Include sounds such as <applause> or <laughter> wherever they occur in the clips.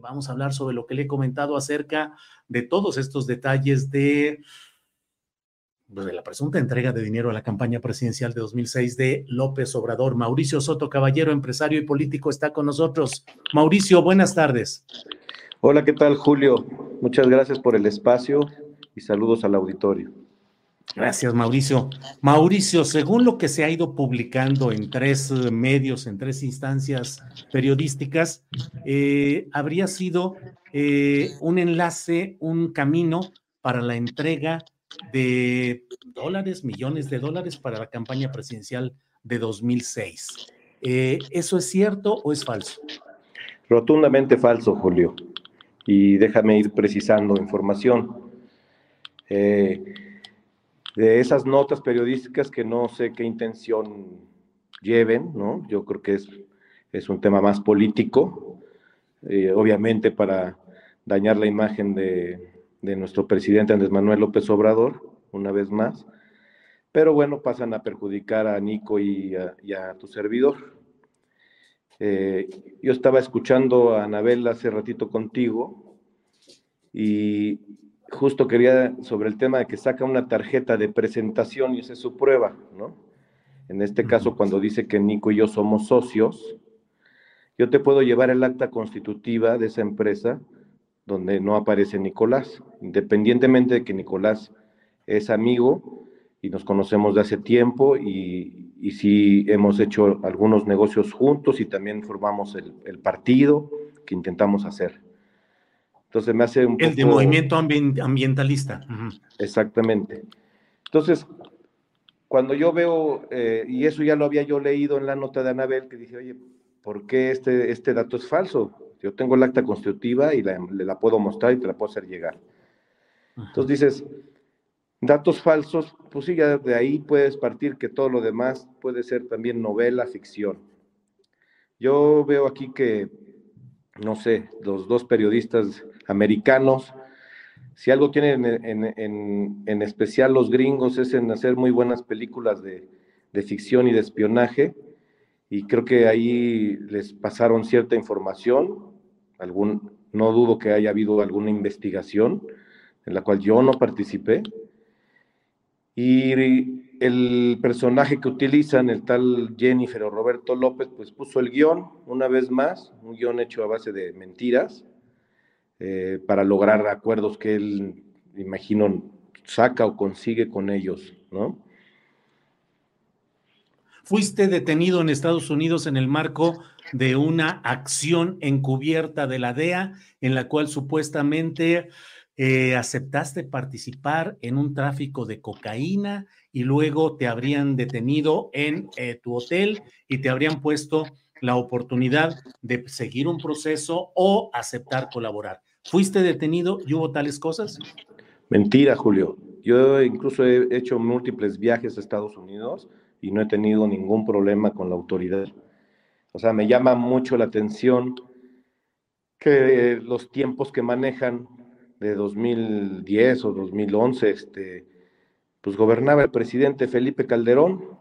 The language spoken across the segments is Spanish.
Vamos a hablar sobre lo que le he comentado acerca de todos estos detalles de, pues, de la presunta entrega de dinero a la campaña presidencial de 2006 de López Obrador. Mauricio Soto Caballero, empresario y político, está con nosotros. Mauricio, buenas tardes. Hola, ¿qué tal, Julio? Muchas gracias por el espacio y saludos al auditorio. Gracias, Mauricio. Mauricio, según lo que se ha ido publicando en tres medios, en tres instancias periodísticas, eh, habría sido eh, un enlace, un camino para la entrega de dólares, millones de dólares para la campaña presidencial de 2006. Eh, ¿Eso es cierto o es falso? Rotundamente falso, Julio. Y déjame ir precisando información. Eh, de esas notas periodísticas que no sé qué intención lleven, ¿no? Yo creo que es, es un tema más político, obviamente para dañar la imagen de, nuestro presidente Andrés Manuel López Obrador, una vez más. Pero bueno, pasan a perjudicar a Nico y a, tu servidor. Eh, yo estaba escuchando a Anabel hace ratito contigo y justo quería sobre el tema de que saca una tarjeta de presentación y esa es su prueba, ¿no? En este caso, cuando dice que Nico y yo somos socios, yo te puedo llevar el acta constitutiva de esa empresa donde no aparece Nicolás, independientemente de que Nicolás es amigo y nos conocemos de hace tiempo y, y sí hemos hecho algunos negocios juntos y también formamos el, partido que intentamos hacer. Entonces me hace un El de movimiento ambientalista. Exactamente. Entonces, cuando yo veo, eh, y eso ya lo había yo leído en la nota de Anabel, que dije, oye, ¿por qué este, este dato es falso? Yo tengo el acta constitutiva y la, la puedo mostrar y te la puedo hacer llegar. Entonces dices, datos falsos, pues sí, ya de ahí puedes partir que todo lo demás puede ser también novela, ficción. Yo veo aquí que, no sé, los dos periodistas americanos, si algo tienen en, especial los gringos es en hacer muy buenas películas de, de ficción y de espionaje, y creo que ahí les pasaron cierta información, algún, no dudo que haya habido alguna investigación en la cual yo no participé. Y el personaje que utilizan, el tal Jennifer o Roberto López, pues puso el guion una vez más, un guion hecho a base de mentiras, eh, para lograr acuerdos que él, imagino, saca o consigue con ellos, ¿no? Fuiste detenido en Estados Unidos en el marco de una acción encubierta de la DEA en la cual supuestamente eh, aceptaste participar en un tráfico de cocaína y luego te habrían detenido en eh, tu hotel y te habrían puesto la oportunidad de seguir un proceso o aceptar colaborar. ¿Fuiste detenido y hubo tales cosas? Mentira, Julio. Yo incluso he hecho múltiples viajes a Estados Unidos y no he tenido ningún problema con la autoridad. O sea, me llama mucho la atención que los tiempos que manejan de 2010 o 2011, este, pues gobernaba el presidente Felipe Calderón.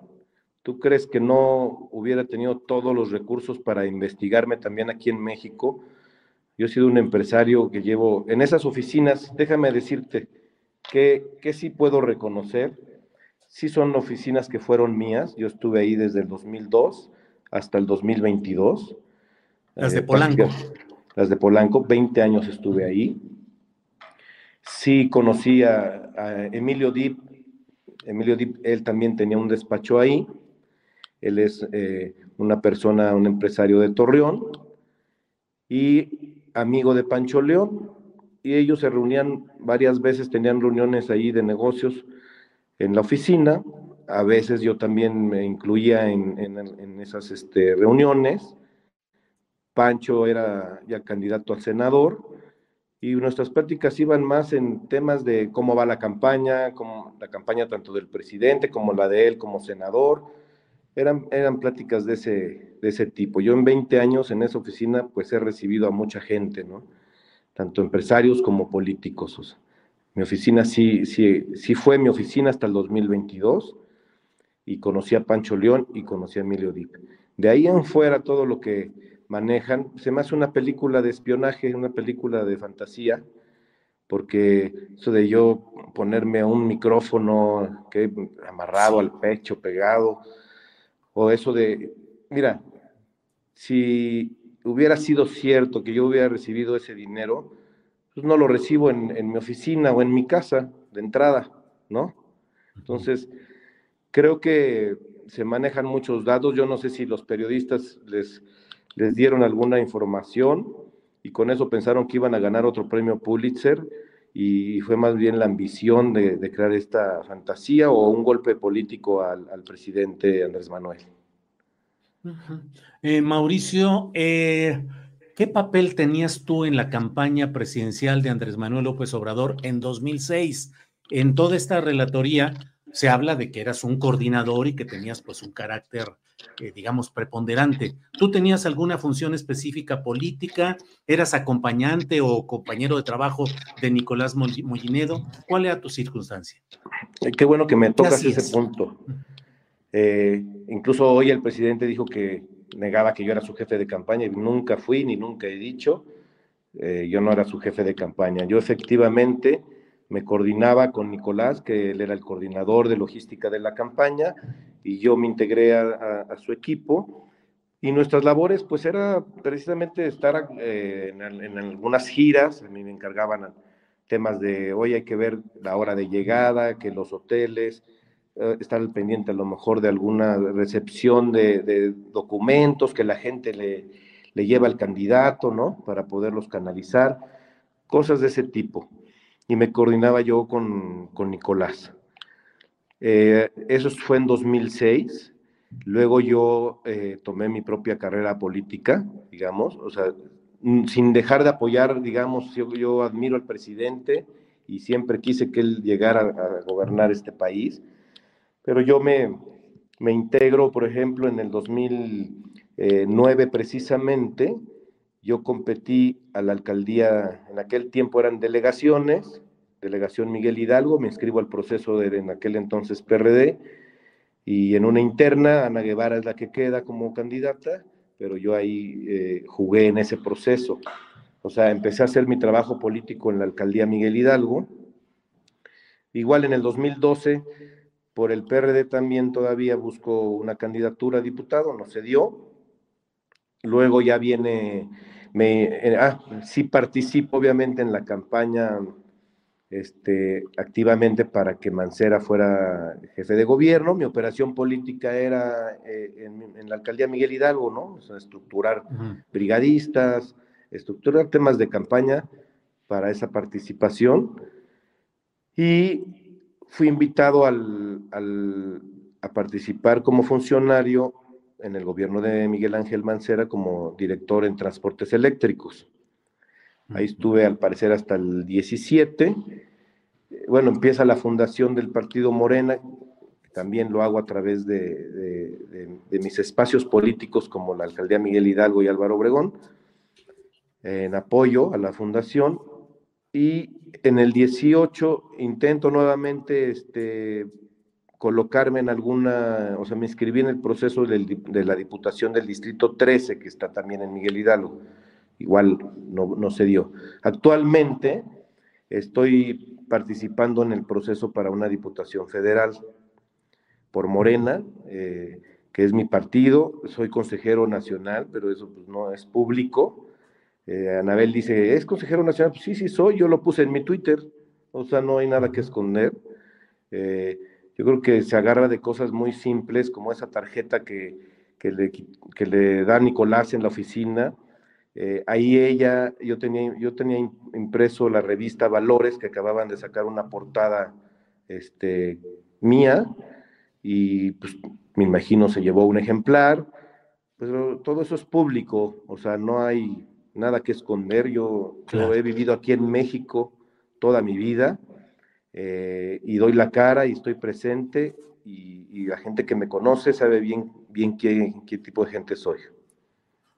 ¿Tú crees que no hubiera tenido todos los recursos para investigarme también aquí en México? Yo he sido un empresario que llevo en esas oficinas, déjame decirte que, que sí puedo reconocer, sí son oficinas que fueron mías, yo estuve ahí desde el 2002 hasta el 2022. Las de eh, Polanco. Las de Polanco, 20 años estuve ahí. Sí conocí a, Emilio Dip, Emilio Dip, él también tenía un despacho ahí. Él es eh, una persona, un empresario de Torreón y amigo de Pancho León. Y ellos se reunían varias veces, tenían reuniones ahí de negocios en la oficina. A veces yo también me incluía en, esas este, reuniones. Pancho era ya candidato a senador y nuestras prácticas iban más en temas de cómo va la campaña, como la campaña tanto del presidente como la de él como senador. Eran, eran pláticas de ese, de ese tipo. Yo en 20 años en esa oficina pues he recibido a mucha gente, ¿no? Tanto empresarios como políticos. mi oficina sí, sí, sí fue mi oficina hasta el 2022 y conocí a Pancho León y conocí a Emilio Dip. De ahí en fuera todo lo que manejan. Se me hace una película de espionaje, una película de fantasía, porque eso de yo ponerme un micrófono que amarrado al pecho, pegado, o eso de, mira, si hubiera sido cierto que yo hubiera recibido ese dinero, pues no lo recibo en, en mi oficina o en mi casa de entrada, ¿no? Entonces, creo que se manejan muchos datos. Yo no sé si los periodistas les les dieron alguna información y con eso pensaron que iban a ganar otro premio Pulitzer y fue más bien la ambición de, crear esta fantasía o un golpe político al, presidente Andrés Manuel. Eh, Mauricio, eh, ¿qué papel tenías tú en la campaña presidencial de Andrés Manuel López Obrador en 2006? En toda esta relatoría se habla de que eras un coordinador y que tenías pues un carácter eh, digamos, preponderante. ¿Tú tenías alguna función específica política? ¿Eras acompañante o compañero de trabajo de Nicolás Mollinedo? ¿Cuál era tu circunstancia? Eh, qué bueno que me tocas ese punto. Eh, incluso hoy el presidente dijo que negaba que yo era su jefe de campaña y nunca fui ni nunca he dicho. yo no era su jefe de campaña. Yo efectivamente me coordinaba con Nicolás, que él era el coordinador de logística de la campaña, y yo me integré a, su equipo. Y nuestras labores, pues era precisamente estar eh, en, algunas giras, a mí me encargaban temas de, hoy hay que ver la hora de llegada, que los hoteles, eh, estar pendiente a lo mejor de alguna recepción de, documentos que la gente le, le lleva al candidato, ¿no? Para poderlos canalizar, cosas de ese tipo. Y me coordinaba yo con, con Nicolás. Eh, eso fue en 2006. Luego yo eh, tomé mi propia carrera política, digamos, o sea, sin dejar de apoyar, digamos, yo, admiro al presidente y siempre quise que él llegara a, gobernar este país, pero yo me, me integro, por ejemplo, en el 2009 precisamente, yo competí a la alcaldía, en aquel tiempo eran delegaciones, delegación Miguel Hidalgo, me inscribo al proceso de en aquel entonces PRD y en una interna Ana Guevara es la que queda como candidata, pero yo ahí eh, jugué en ese proceso. O sea, empecé a hacer mi trabajo político en la alcaldía Miguel Hidalgo. Igual en el 2012, por el PRD también todavía busco una candidatura a diputado, no se dio. Luego ya viene, me, eh, ah, sí participo obviamente en la campaña este, activamente para que Mancera fuera jefe de gobierno. Mi operación política era eh, en, la alcaldía Miguel Hidalgo, ¿no? estructurar brigadistas, estructurar temas de campaña para esa participación. Y fui invitado al, a participar como funcionario en el gobierno de Miguel Ángel Mancera como director en transportes eléctricos. Ahí estuve al parecer hasta el 17. Bueno, empieza la fundación del partido Morena, también lo hago a través de, mis espacios políticos como la alcaldía Miguel Hidalgo y Álvaro Obregón, en apoyo a la fundación. Y en el 18 intento nuevamente este, colocarme en alguna, o sea, me inscribí en el proceso de la Diputación del Distrito 13, que está también en Miguel Hidalgo igual no, no se dio. Actualmente estoy participando en el proceso para una diputación federal por Morena, eh, que es mi partido, soy consejero nacional, pero eso pues, no es público. Eh, Anabel dice, ¿es consejero nacional? Pues sí, sí soy, yo lo puse en mi Twitter, o sea, no hay nada que esconder. Eh, yo creo que se agarra de cosas muy simples, como esa tarjeta que, que, le, que le da Nicolás en la oficina, eh, ahí ella, yo tenía, yo tenía impreso la revista Valores, que acababan de sacar una portada este, mía, y pues me imagino se llevó un ejemplar, pero todo eso es público, o sea, no hay nada que esconder. Yo, he vivido aquí en México toda mi vida eh, y doy la cara y estoy presente y, la gente que me conoce sabe bien, bien qué, qué tipo de gente soy.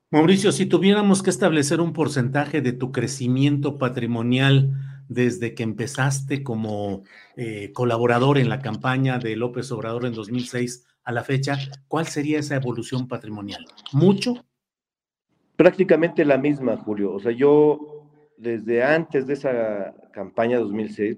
Mauricio, si tuviéramos que establecer un porcentaje de tu crecimiento patrimonial desde que empezaste como eh, colaborador en la campaña de López Obrador en 2006 a la fecha, ¿cuál sería esa evolución patrimonial? ¿Mucho? Prácticamente la misma, Julio. O sea, yo desde antes de esa campaña 2006.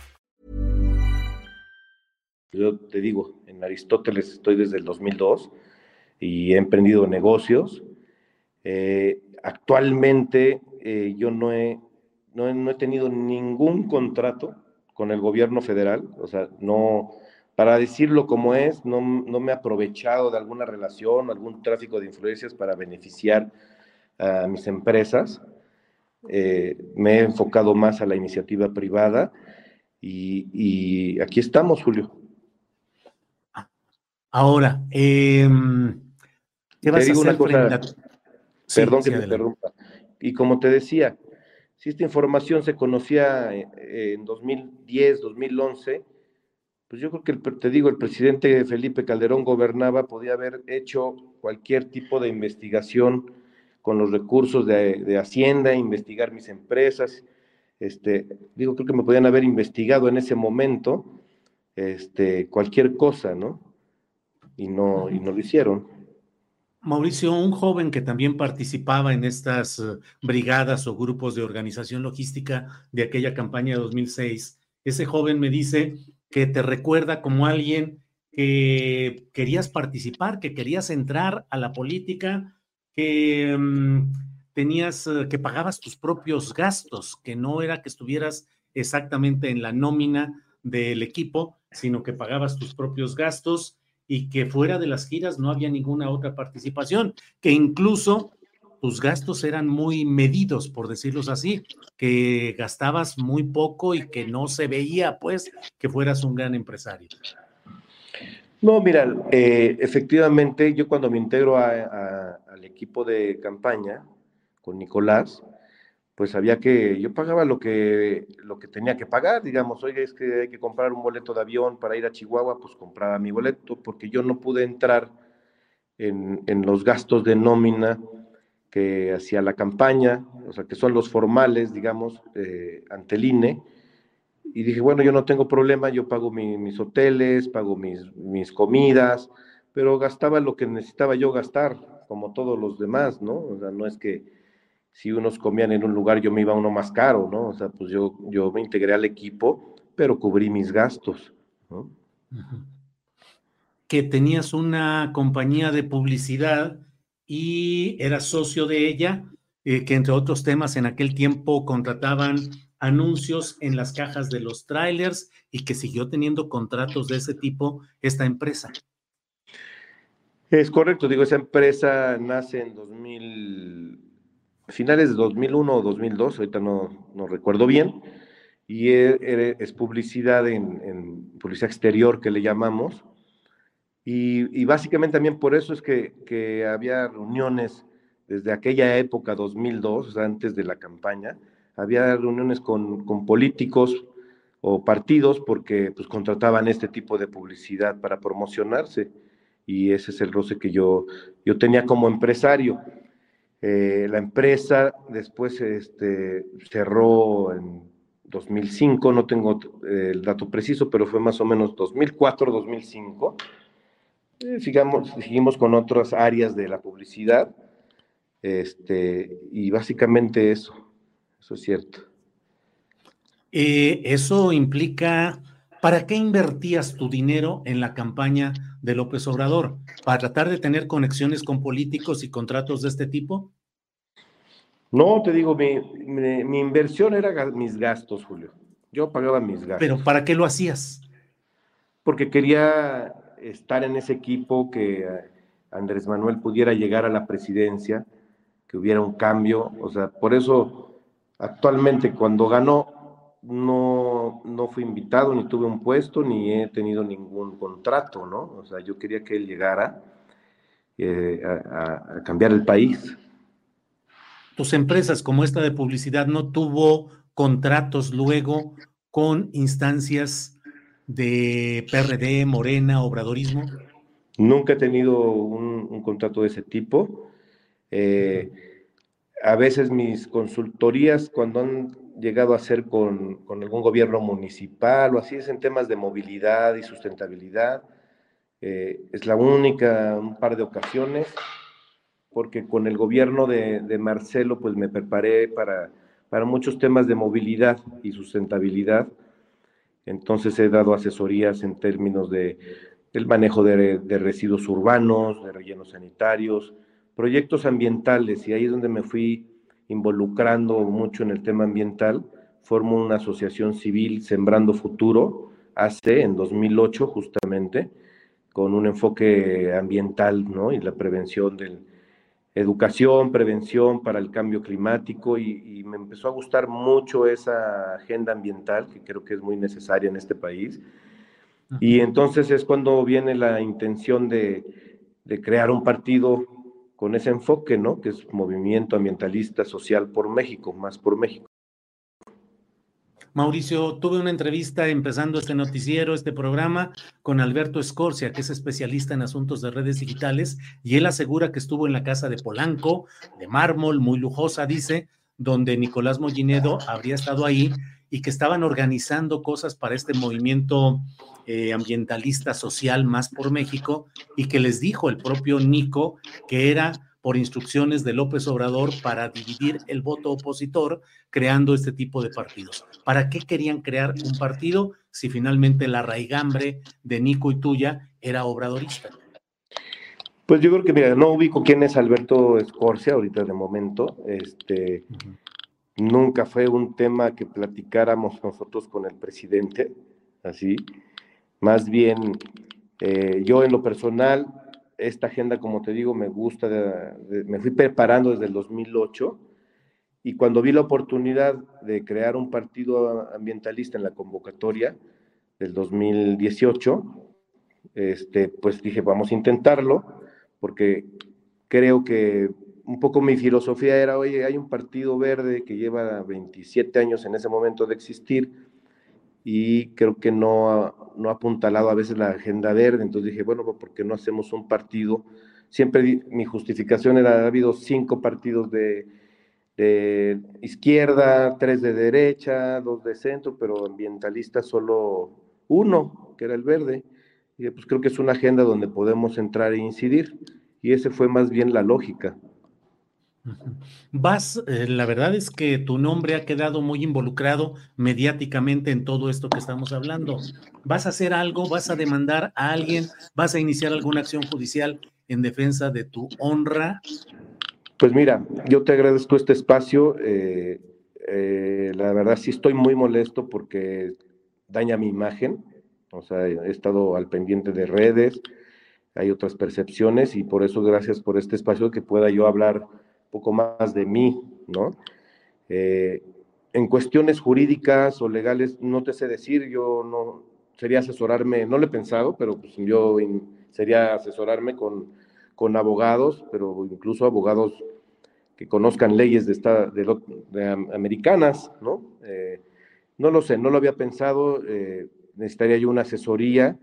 Yo te digo, en Aristóteles estoy desde el 2002 y he emprendido negocios. Eh, actualmente eh, yo no he, no, he tenido ningún contrato con el gobierno federal, o sea, no, para decirlo como es, no, me he aprovechado de alguna relación, algún tráfico de influencias para beneficiar a mis empresas. Eh, me he enfocado más a la iniciativa privada y aquí estamos, Julio. Ahora, em, ¿qué vas a hacer? Perdón que me interrumpa. Y como te decía, si esta información se conocía eh, en 2010, 2011, pues yo creo que, te digo, el presidente Felipe Calderón gobernaba, podía haber hecho cualquier tipo de investigación con los recursos de, Hacienda, investigar mis empresas. Este, digo, creo que me podían haber investigado en ese momento este, cualquier cosa, ¿no? Y no, y no lo hicieron. Mauricio, un joven que también participaba en estas eh, brigadas o grupos de organización logística de aquella campaña de 2006, ese joven me dice que te recuerda como alguien que querías participar, que querías entrar a la política, que mm, tenías, eh, que pagabas tus propios gastos, que no era que estuvieras exactamente en la nómina del equipo, sino que pagabas tus propios gastos y que fuera de las giras no había ninguna otra participación, que incluso tus gastos eran muy medidos, por decirlos así, que gastabas muy poco y que no se veía, pues, que fueras un gran empresario. No, mira, eh, efectivamente, yo cuando me integro al equipo de campaña con Nicolás, pues había que, yo pagaba lo que, lo que tenía que pagar, digamos, oye, es que hay que comprar un boleto de avión para ir a Chihuahua, pues compraba mi boleto, porque yo no pude entrar en, los gastos de nómina que hacía la campaña, o sea, que son los formales, digamos, eh, ante el INE, y dije, bueno, yo no tengo problema, yo pago mis hoteles, pago mis, mis comidas, pero gastaba lo que necesitaba yo gastar, como todos los demás, ¿no? O sea, no es que si unos comían en un lugar, yo me iba a uno más caro, ¿no? O sea, pues yo, yo me integré al equipo, pero cubrí mis gastos, ¿no? Que tenías una compañía de publicidad y era socio de ella, eh, que entre otros temas en aquel tiempo contrataban anuncios en las cajas de los trailers y que siguió teniendo contratos de ese tipo esta empresa. Es correcto, digo, esa empresa nace en 2000, finales de 2001 o 2002, ahorita no, no recuerdo bien, y e, es, publicidad en, publicidad exterior que le llamamos, y, básicamente también por eso es que, que había reuniones desde aquella época, 2002, antes de la campaña, había reuniones con, con políticos o partidos porque pues, contrataban este tipo de publicidad para promocionarse y ese es el roce que yo, yo tenía como empresario. Eh, la empresa después este, cerró en 2005, no tengo el dato preciso, pero fue más o menos 2004-2005. Eh, sigamos, seguimos con otras áreas de la publicidad este, y básicamente eso. Eso es cierto. Eh, eso implica, ¿para qué invertías tu dinero en la campaña de López Obrador? ¿Para tratar de tener conexiones con políticos y contratos de este tipo? No, te digo, mi, inversión era mis gastos, Julio. Yo pagaba mis gastos. ¿Pero para qué lo hacías? Porque quería estar en ese equipo que Andrés Manuel pudiera llegar a la presidencia, que hubiera un cambio. O sea, por eso Actualmente, cuando ganó, no, no fui invitado, ni tuve un puesto, ni he tenido ningún contrato, ¿no? O sea, yo quería que él llegara eh, a, cambiar el país. Tus empresas, como esta de publicidad, no tuvo contratos luego con instancias de PRD, Morena, Obradorismo? Nunca he tenido un, contrato de ese tipo. Eh, a veces mis consultorías, cuando han llegado a ser con, algún gobierno municipal o así, es en temas de movilidad y sustentabilidad. Eh, es la única, un par de ocasiones, porque con el gobierno de, Marcelo, pues me preparé para, para muchos temas de movilidad y sustentabilidad. Entonces he dado asesorías en términos de el manejo de, de residuos urbanos, de rellenos sanitarios, proyectos ambientales y ahí es donde me fui involucrando mucho en el tema ambiental. Formo una asociación civil Sembrando Futuro, hace en 2008 justamente, con un enfoque ambiental ¿no? y la prevención de educación, prevención para el cambio climático y, y, me empezó a gustar mucho esa agenda ambiental que creo que es muy necesaria en este país. Y entonces es cuando viene la intención de, de crear un partido con ese enfoque, ¿no? Que es movimiento ambientalista social por México, más por México. Mauricio, tuve una entrevista empezando este noticiero, este programa, con Alberto Escorcia, que es especialista en asuntos de redes digitales, y él asegura que estuvo en la casa de Polanco, de mármol, muy lujosa, dice, donde Nicolás Mollinedo habría estado ahí y que estaban organizando cosas para este movimiento eh, ambientalista social más por México y que les dijo el propio Nico que era por instrucciones de López Obrador para dividir el voto opositor creando este tipo de partidos. ¿Para qué querían crear un partido si finalmente la raigambre de Nico y tuya era obradorista? Pues yo creo que, mira, no ubico quién es Alberto Escorcia ahorita de momento. Este, Nunca fue un tema que platicáramos nosotros con el presidente, así. Más bien, eh, yo en lo personal, esta agenda, como te digo, me gusta, me fui preparando desde el 2008 y cuando vi la oportunidad de crear un partido ambientalista en la convocatoria del 2018, este, pues dije, vamos a intentarlo, porque creo que un poco mi filosofía era, oye, hay un partido verde que lleva 27 años en ese momento de existir, y creo que no no ha apuntalado a veces la agenda verde. Entonces dije, bueno, pues, ¿por qué no hacemos un partido? Siempre mi justificación era, ha habido cinco partidos de, de izquierda, tres de derecha, dos de centro, pero ambientalistas solo uno, que era el verde. Y pues creo que es una agenda donde podemos entrar e incidir. Y ese fue más bien la lógica. Vas, eh, la verdad es que tu nombre ha quedado muy involucrado mediáticamente en todo esto que estamos hablando. ¿Vas a hacer algo? ¿Vas a demandar a alguien? ¿Vas a iniciar alguna acción judicial en defensa de tu honra? Pues mira, yo te agradezco este espacio. Eh, eh, la verdad sí estoy muy molesto porque daña mi imagen. O sea, he estado al pendiente de redes, hay otras percepciones y por eso gracias por este espacio que pueda yo hablar poco más de mí, ¿no? Eh, en cuestiones jurídicas o legales no te sé decir, yo no sería asesorarme, no lo he pensado, pero pues yo sería asesorarme con, con abogados, pero incluso abogados que conozcan leyes de, esta, de, americanas, ¿no? Eh, no lo sé, no lo había pensado, eh, necesitaría yo una asesoría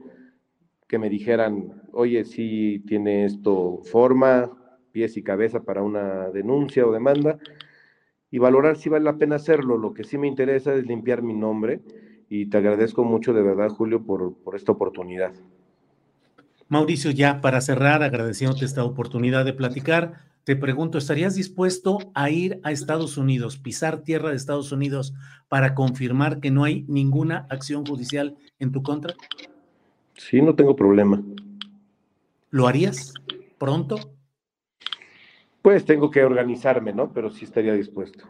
que me dijeran, oye, si tiene esto forma, pies y cabeza para una denuncia o demanda, y valorar si vale la pena hacerlo. Lo que sí me interesa es limpiar mi nombre y te agradezco mucho de verdad, Julio, por, por esta oportunidad. Mauricio, ya para cerrar, agradeciéndote esta oportunidad de platicar, te pregunto, ¿estarías dispuesto a ir a Estados Unidos, pisar tierra de Estados Unidos para confirmar que no hay ninguna acción judicial en tu contra? Sí, no tengo problema. ¿Lo harías pronto? Pues tengo que organizarme, ¿no? Pero sí estaría dispuesto.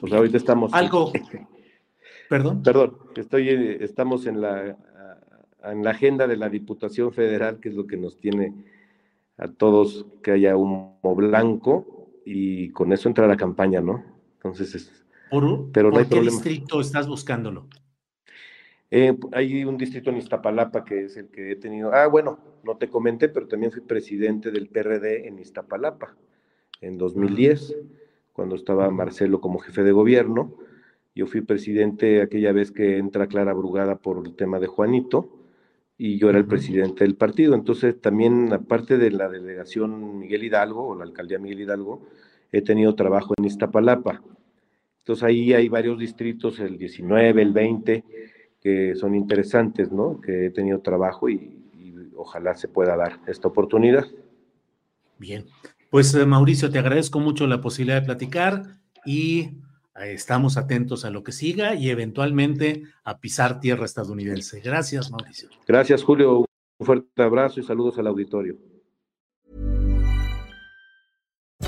O sea, ahorita estamos. Algo. <laughs> Perdón. Perdón, estoy, estamos en la, en la agenda de la Diputación Federal, que es lo que nos tiene a todos que haya humo blanco y con eso entra la campaña, ¿no? Entonces, es, ¿Por, pero no hay qué distrito estás buscándolo? Eh, hay un distrito en Iztapalapa que es el que he tenido. Ah, bueno, no te comenté, pero también fui presidente del PRD en Iztapalapa en 2010, cuando estaba Marcelo como jefe de gobierno. Yo fui presidente aquella vez que entra Clara Brugada por el tema de Juanito y yo era el presidente del partido. Entonces también, aparte de la delegación Miguel Hidalgo o la alcaldía Miguel Hidalgo, he tenido trabajo en Iztapalapa. Entonces ahí hay varios distritos, el 19, el 20, que son interesantes, ¿no? Que he tenido trabajo y, ojalá se pueda dar esta oportunidad. Bien, pues eh, Mauricio, te agradezco mucho la posibilidad de platicar y estamos atentos a lo que siga y eventualmente a pisar tierra estadounidense. Gracias, Mauricio. Gracias, Julio. Un fuerte abrazo y saludos al auditorio.